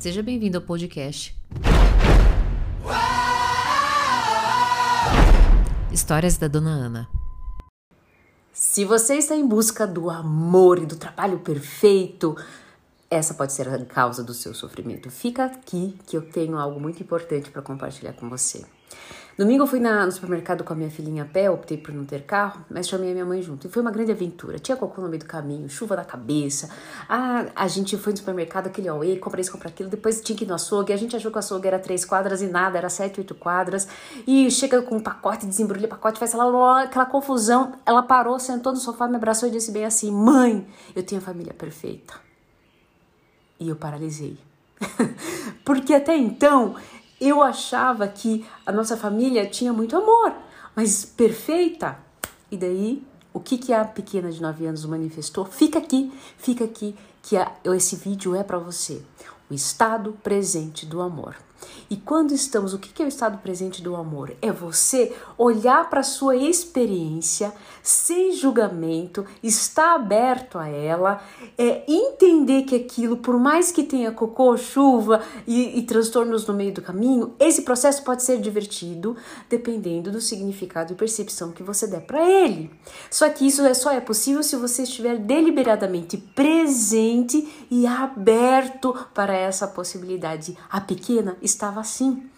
Seja bem-vindo ao podcast. Histórias da Dona Ana. Se você está em busca do amor e do trabalho perfeito, essa pode ser a causa do seu sofrimento. Fica aqui que eu tenho algo muito importante para compartilhar com você. Domingo eu fui na, no supermercado com a minha filhinha a pé, optei por não ter carro, mas chamei a minha mãe junto. E foi uma grande aventura. Tinha cocô no meio do caminho, chuva na cabeça. Ah, a gente foi no supermercado, aquele auê, compra isso, compra aquilo. Depois tinha que ir no açougue. A gente achou que o açougue era três quadras e nada, era sete, oito quadras. E chega com um pacote, desembrulha o pacote, faz aquela, aquela confusão. Ela parou, sentou no sofá, me abraçou e disse bem assim: Mãe, eu tenho a família perfeita. E eu paralisei. Porque até então eu achava que a nossa família tinha muito amor, mas perfeita. E daí, o que, que a pequena de 9 anos manifestou? Fica aqui, fica aqui, que esse vídeo é para você. O estado presente do amor. E quando estamos, o que é o estado presente do amor? É você olhar para a sua experiência sem julgamento, estar aberto a ela, é entender que aquilo, por mais que tenha cocô, chuva e, e transtornos no meio do caminho, esse processo pode ser divertido dependendo do significado e percepção que você der para ele. Só que isso é só é possível se você estiver deliberadamente presente e aberto para essa possibilidade. A pequena estava assim.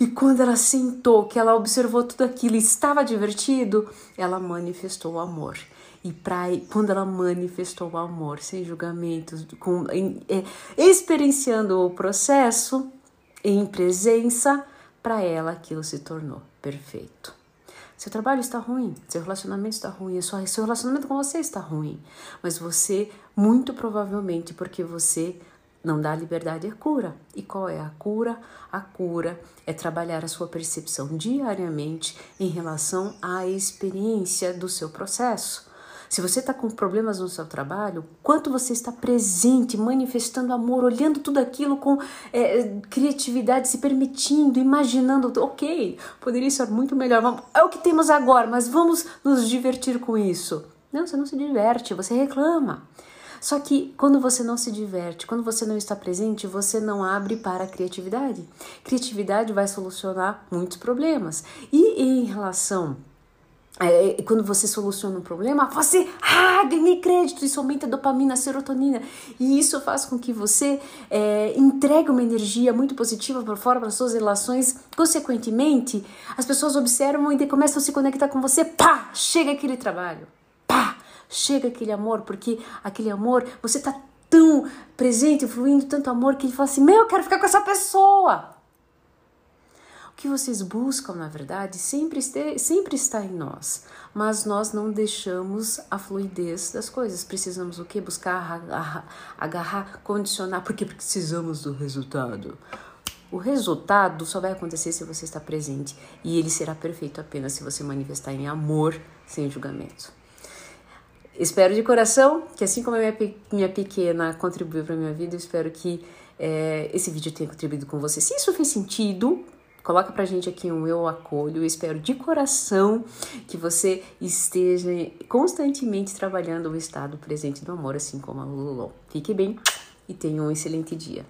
E quando ela sentou, que ela observou tudo aquilo estava divertido, ela manifestou o amor. E pra, quando ela manifestou o amor, sem julgamentos, com, em, é, experienciando o processo em presença, para ela aquilo se tornou perfeito. Seu trabalho está ruim, seu relacionamento está ruim, seu relacionamento com você está ruim, mas você, muito provavelmente, porque você não dá liberdade é cura. E qual é a cura? A cura é trabalhar a sua percepção diariamente em relação à experiência do seu processo. Se você está com problemas no seu trabalho, quanto você está presente, manifestando amor, olhando tudo aquilo com é, criatividade, se permitindo, imaginando, ok, poderia ser muito melhor, vamos, é o que temos agora, mas vamos nos divertir com isso. Não, você não se diverte, você reclama. Só que quando você não se diverte, quando você não está presente, você não abre para a criatividade. Criatividade vai solucionar muitos problemas. E em relação é, quando você soluciona um problema, você ah, ganhei crédito, isso aumenta a dopamina, a serotonina. E isso faz com que você é, entregue uma energia muito positiva para fora, para suas relações. Consequentemente, as pessoas observam e começam a se conectar com você. Pá! Chega aquele trabalho chega aquele amor, porque aquele amor, você tá tão presente, fluindo tanto amor que ele fala assim: Meu, eu quero ficar com essa pessoa. Que vocês buscam, na verdade, sempre, este, sempre está em nós, mas nós não deixamos a fluidez das coisas. Precisamos o que? Buscar, agarrar, agarrar, condicionar, porque precisamos do resultado. O resultado só vai acontecer se você está presente e ele será perfeito apenas se você manifestar em amor sem julgamento. Espero de coração que, assim como a minha, minha pequena contribuiu para minha vida, eu espero que é, esse vídeo tenha contribuído com você. Se isso fez sentido, coloca pra gente aqui um eu acolho. Eu espero de coração que você esteja constantemente trabalhando o estado presente do amor, assim como a Lulu. Fique bem e tenha um excelente dia.